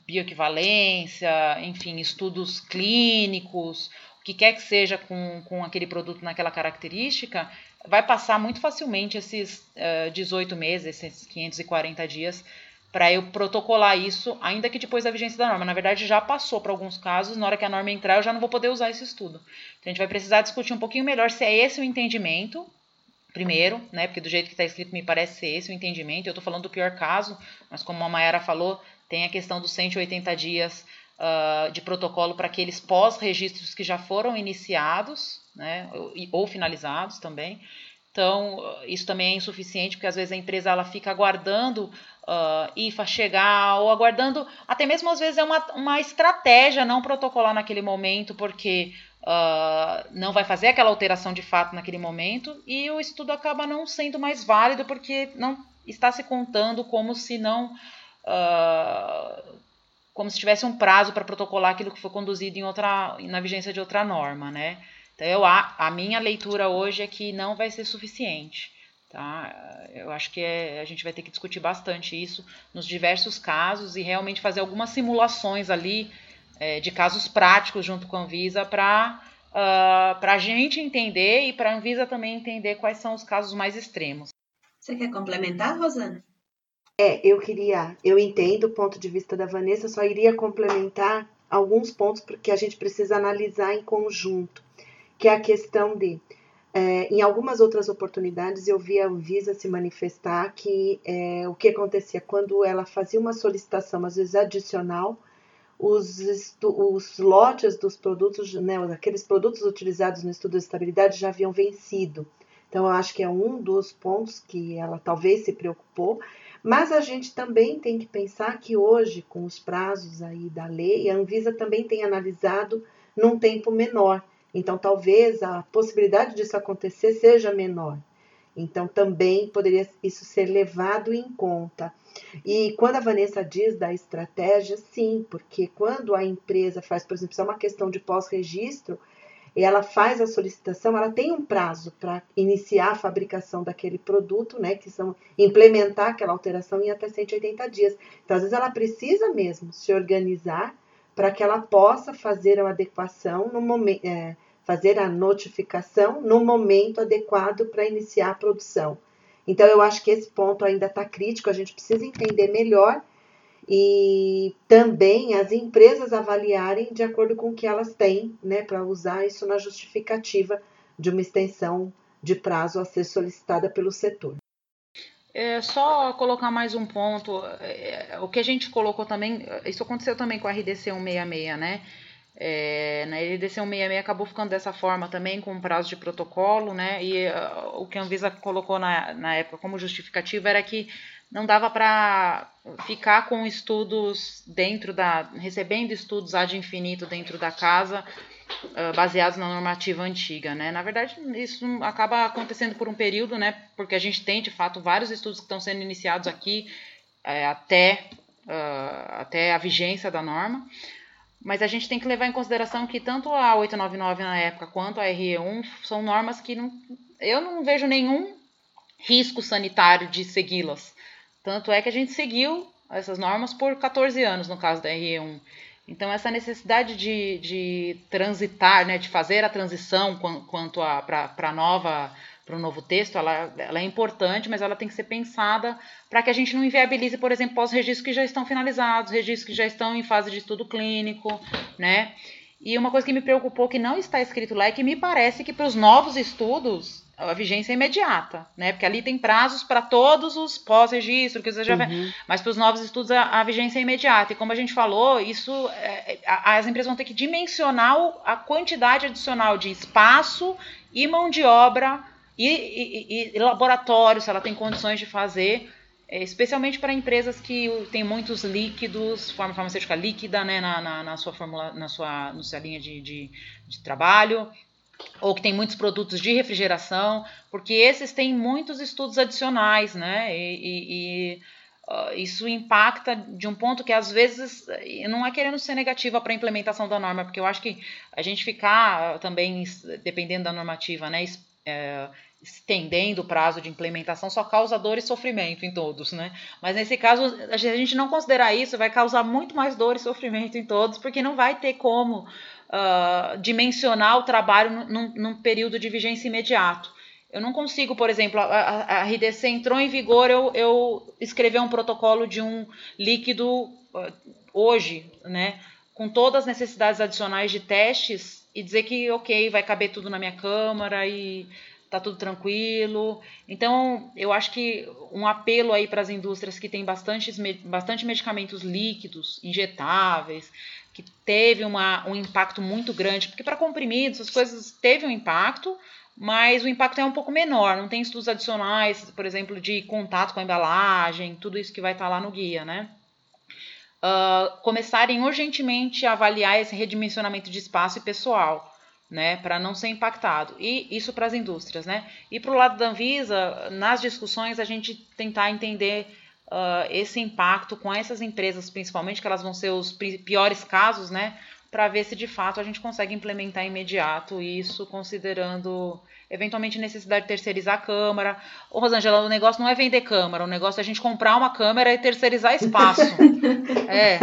Speaker 3: bioequivalência, enfim, estudos clínicos, o que quer que seja com, com aquele produto naquela característica, vai passar muito facilmente esses uh, 18 meses, esses 540 dias para eu protocolar isso, ainda que depois da vigência da norma. Na verdade, já passou para alguns casos, na hora que a norma entrar, eu já não vou poder usar esse estudo. Então, a gente vai precisar discutir um pouquinho melhor se é esse o entendimento, primeiro, né? Porque do jeito que está escrito, me parece ser esse o entendimento. Eu estou falando do pior caso, mas como a Mayara falou, tem a questão dos 180 dias uh, de protocolo para aqueles pós-registros que já foram iniciados, né? Ou, ou finalizados também. Então, isso também é insuficiente, porque às vezes a empresa ela fica aguardando uh, IFA chegar, ou aguardando, até mesmo às vezes é uma, uma estratégia não protocolar naquele momento, porque uh, não vai fazer aquela alteração de fato naquele momento, e o estudo acaba não sendo mais válido, porque não está se contando como se não. Uh, como se tivesse um prazo para protocolar aquilo que foi conduzido em outra, na vigência de outra norma, né? Então, eu, a, a minha leitura hoje é que não vai ser suficiente. Tá? Eu acho que é, a gente vai ter que discutir bastante isso nos diversos casos e realmente fazer algumas simulações ali é, de casos práticos junto com a Anvisa para uh, a gente entender e para a Anvisa também entender quais são os casos mais extremos.
Speaker 1: Você quer complementar, Rosana?
Speaker 2: É, eu queria, eu entendo o ponto de vista da Vanessa, só iria complementar alguns pontos que a gente precisa analisar em conjunto que é a questão de, é, em algumas outras oportunidades, eu vi a Anvisa se manifestar que é, o que acontecia quando ela fazia uma solicitação, às vezes adicional, os, os lotes dos produtos, né, aqueles produtos utilizados no estudo de estabilidade já haviam vencido. Então, eu acho que é um dos pontos que ela talvez se preocupou, mas a gente também tem que pensar que hoje, com os prazos aí da lei, a Anvisa também tem analisado num tempo menor. Então, talvez a possibilidade disso acontecer seja menor. Então, também poderia isso ser levado em conta. E quando a Vanessa diz da estratégia, sim, porque quando a empresa faz, por exemplo, se é uma questão de pós-registro, ela faz a solicitação, ela tem um prazo para iniciar a fabricação daquele produto, né, que são implementar aquela alteração em até 180 dias. Então, às vezes ela precisa mesmo se organizar para que ela possa fazer a adequação no momento, é, fazer a notificação no momento adequado para iniciar a produção. Então eu acho que esse ponto ainda está crítico, a gente precisa entender melhor e também as empresas avaliarem de acordo com o que elas têm, né, para usar isso na justificativa de uma extensão de prazo a ser solicitada pelo setor.
Speaker 3: É só colocar mais um ponto. É, o que a gente colocou também, isso aconteceu também com a RDC 166, né? É, na RDC 166 acabou ficando dessa forma também, com prazo de protocolo, né? E uh, o que a Anvisa colocou na, na época como justificativa era que não dava para ficar com estudos dentro da. recebendo estudos ad infinito dentro da casa, uh, baseados na normativa antiga, né? Na verdade, isso acaba acontecendo por um período, né? Porque a gente tem, de fato, vários estudos que estão sendo iniciados aqui é, até, uh, até a vigência da norma. Mas a gente tem que levar em consideração que tanto a 899 na época quanto a RE1 são normas que não, eu não vejo nenhum risco sanitário de segui-las. Tanto é que a gente seguiu essas normas por 14 anos no caso da RE1. Então, essa necessidade de, de transitar, né, de fazer a transição quanto para a nova para o novo texto, ela, ela é importante, mas ela tem que ser pensada para que a gente não inviabilize, por exemplo, pós-registros que já estão finalizados, registros que já estão em fase de estudo clínico, né? E uma coisa que me preocupou que não está escrito lá é que me parece que para os novos estudos a vigência é imediata, né? Porque ali tem prazos para todos os pós-registro que você já uhum. mas para os novos estudos a, a, vigência é imediata. E como a gente falou, isso é, as empresas vão ter que dimensionar a quantidade adicional de espaço e mão de obra e, e, e laboratório, se ela tem condições de fazer, é, especialmente para empresas que têm muitos líquidos, forma farmacêutica líquida, né, na, na, na sua fórmula, na sua, na sua linha de, de, de trabalho ou que tem muitos produtos de refrigeração, porque esses têm muitos estudos adicionais, né? E, e, e uh, isso impacta de um ponto que às vezes não é querendo ser negativa para a implementação da norma, porque eu acho que a gente ficar também dependendo da normativa, né? É, estendendo o prazo de implementação só causa dor e sofrimento em todos, né? Mas nesse caso, a gente não considerar isso, vai causar muito mais dor e sofrimento em todos, porque não vai ter como uh, dimensionar o trabalho num, num, período de vigência imediato. Eu não consigo, por exemplo, a, a, a RDC entrou em vigor, eu, eu escrever um protocolo de um líquido uh, hoje, né, com todas as necessidades adicionais de testes e dizer que, ok, vai caber tudo na minha câmara e tá tudo tranquilo. Então, eu acho que um apelo aí para as indústrias que têm bastante, bastante medicamentos líquidos, injetáveis, que teve uma, um impacto muito grande, porque para comprimidos as coisas teve um impacto, mas o impacto é um pouco menor, não tem estudos adicionais, por exemplo, de contato com a embalagem, tudo isso que vai estar tá lá no guia, né? Uh, começarem urgentemente a avaliar esse redimensionamento de espaço e pessoal, né, para não ser impactado. E isso para as indústrias, né? E para o lado da Anvisa, nas discussões a gente tentar entender uh, esse impacto com essas empresas, principalmente, que elas vão ser os piores casos, né? Para ver se de fato a gente consegue implementar imediato isso, considerando eventualmente necessidade de terceirizar a câmara. Ô, Rosângela, o negócio não é vender câmara, o negócio é a gente comprar uma câmera e terceirizar espaço. é.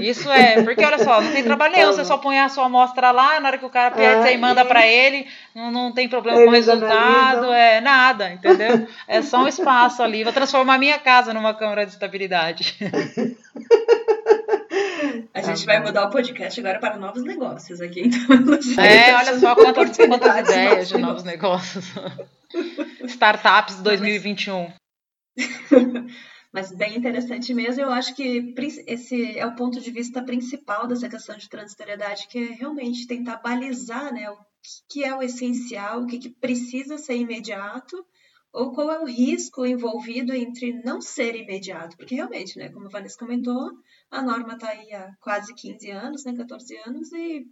Speaker 3: Isso é, porque olha só, não tem trabalho nenhum, você só põe a sua amostra lá, na hora que o cara pede, você manda para ele, não, não tem problema com o resultado, é nada, entendeu? É só um espaço ali. Vou transformar minha casa numa câmara de estabilidade.
Speaker 1: A gente vai mudar o podcast agora para novos negócios aqui.
Speaker 3: Então, é, olha só quantas, quantas ideias de novos negócios. Startups 2021.
Speaker 1: Mas bem interessante mesmo. Eu acho que esse é o ponto de vista principal dessa questão de transitoriedade, que é realmente tentar balizar né, o que é o essencial, o que, que precisa ser imediato, ou qual é o risco envolvido entre não ser imediato. Porque realmente, né, como a Vanessa comentou, a norma está aí há quase 15 anos, né, 14 anos, e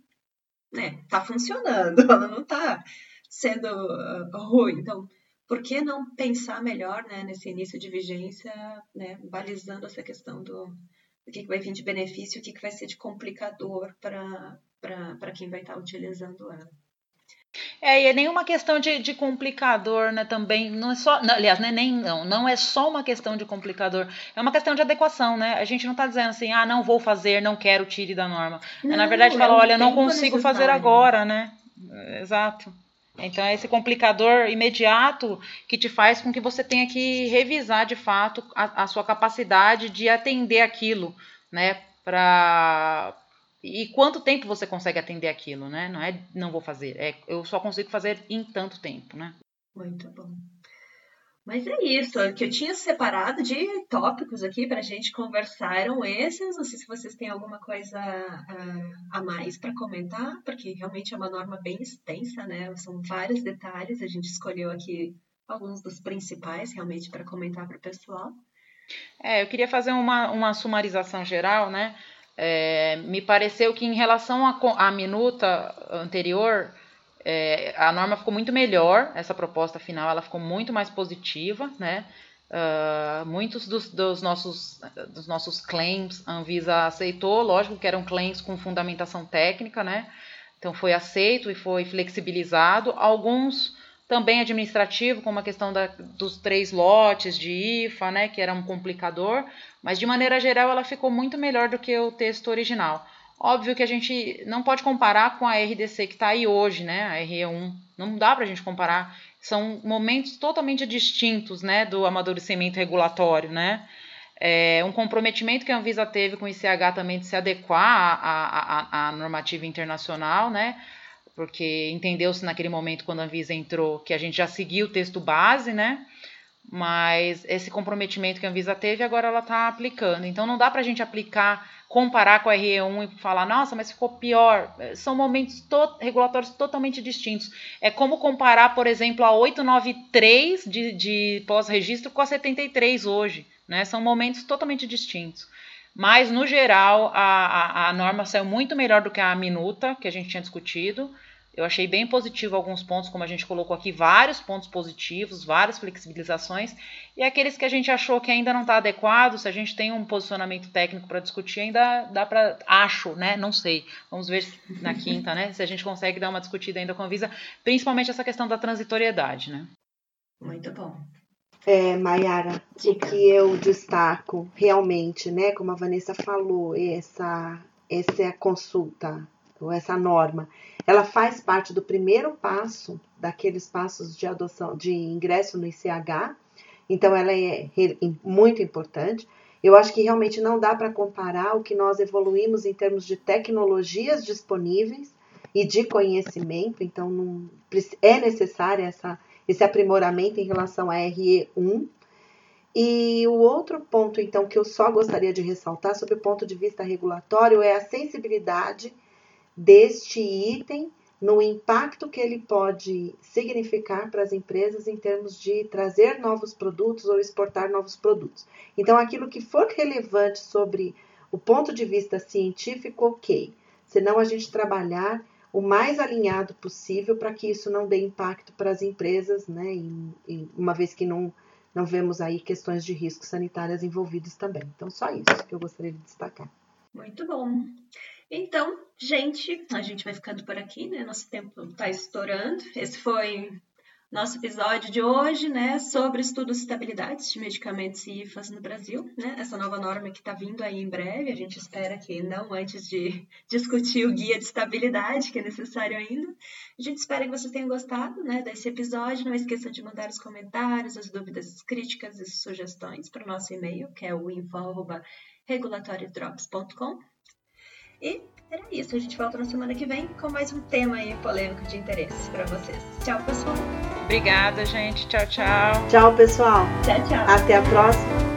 Speaker 1: né, tá funcionando, ela não está sendo uh, ruim. Então, por que não pensar melhor né, nesse início de vigência, né, balizando essa questão do, do que, que vai vir de benefício, o que, que vai ser de complicador para quem vai estar utilizando ela.
Speaker 3: É, e é nenhuma questão de, de complicador, né, também, não é só, não, aliás, né, nem não, não é só uma questão de complicador, é uma questão de adequação, né, a gente não está dizendo assim, ah, não vou fazer, não quero, tire da norma, não, é, na verdade fala, olha, não consigo fazer agora, né, exato. Então é esse complicador imediato que te faz com que você tenha que revisar de fato a, a sua capacidade de atender aquilo, né? Para e quanto tempo você consegue atender aquilo, né? Não é não vou fazer, é eu só consigo fazer em tanto tempo, né?
Speaker 1: Muito bom. Mas é isso, o que eu tinha separado de tópicos aqui para a gente conversar eram esses. Não sei se vocês têm alguma coisa uh, a mais para comentar, porque realmente é uma norma bem extensa, né? São vários detalhes, a gente escolheu aqui alguns dos principais realmente para comentar para o pessoal.
Speaker 3: É, eu queria fazer uma, uma sumarização geral, né? É, me pareceu que em relação à minuta anterior, é, a norma ficou muito melhor, essa proposta final ela ficou muito mais positiva, né? Uh, muitos dos, dos, nossos, dos nossos claims a Anvisa aceitou, lógico que eram claims com fundamentação técnica, né? Então foi aceito e foi flexibilizado. Alguns também administrativo, como a questão da, dos três lotes de IFA, né? Que era um complicador, mas de maneira geral ela ficou muito melhor do que o texto original. Óbvio que a gente não pode comparar com a RDC que está aí hoje, né? A RE1. Não dá para a gente comparar. São momentos totalmente distintos, né? Do amadurecimento regulatório, né? É, um comprometimento que a Anvisa teve com o ICH também de se adequar à, à, à normativa internacional, né? Porque entendeu-se naquele momento, quando a Anvisa entrou, que a gente já seguiu o texto base, né? Mas esse comprometimento que a Anvisa teve, agora ela está aplicando. Então não dá para a gente aplicar, comparar com a RE1 e falar, nossa, mas ficou pior. São momentos to regulatórios totalmente distintos. É como comparar, por exemplo, a 893 de, de pós-registro com a 73 hoje. Né? São momentos totalmente distintos. Mas, no geral, a, a, a norma saiu muito melhor do que a minuta que a gente tinha discutido. Eu achei bem positivo alguns pontos, como a gente colocou aqui, vários pontos positivos, várias flexibilizações, e aqueles que a gente achou que ainda não está adequado, se a gente tem um posicionamento técnico para discutir, ainda dá para. Acho, né? Não sei. Vamos ver na quinta, né? Se a gente consegue dar uma discutida ainda com a Visa, principalmente essa questão da transitoriedade, né?
Speaker 1: Muito bom.
Speaker 2: É, Mayara, o que eu destaco realmente, né, como a Vanessa falou, essa, essa é a consulta, ou essa norma, ela faz parte do primeiro passo daqueles passos de adoção, de ingresso no ICH, então ela é muito importante. Eu acho que realmente não dá para comparar o que nós evoluímos em termos de tecnologias disponíveis e de conhecimento, então não, é necessária essa, esse aprimoramento em relação à RE1. E o outro ponto, então, que eu só gostaria de ressaltar sobre o ponto de vista regulatório é a sensibilidade deste item no impacto que ele pode significar para as empresas em termos de trazer novos produtos ou exportar novos produtos. Então, aquilo que for relevante sobre o ponto de vista científico, ok. Senão, a gente trabalhar o mais alinhado possível para que isso não dê impacto para as empresas, né? E, e uma vez que não, não vemos aí questões de risco sanitárias envolvidas também. Então, só isso que eu gostaria de destacar.
Speaker 1: Muito bom. Então, gente, a gente vai ficando por aqui, né? Nosso tempo está estourando. Esse foi nosso episódio de hoje, né, sobre estudos de estabilidade de medicamentos e IFAs no Brasil, né? Essa nova norma que está vindo aí em breve, a gente espera que não antes de discutir o guia de estabilidade, que é necessário ainda. A gente espera que vocês tenham gostado, né, desse episódio. Não esqueçam de mandar os comentários, as dúvidas, as críticas e sugestões para o nosso e-mail, que é o info@regulatoriodrops.com. E era isso. A gente volta na semana que vem com mais um tema aí polêmico de interesse para vocês. Tchau, pessoal.
Speaker 3: Obrigada, gente. Tchau, tchau.
Speaker 2: Tchau, pessoal.
Speaker 1: Tchau, tchau.
Speaker 2: Até a próxima.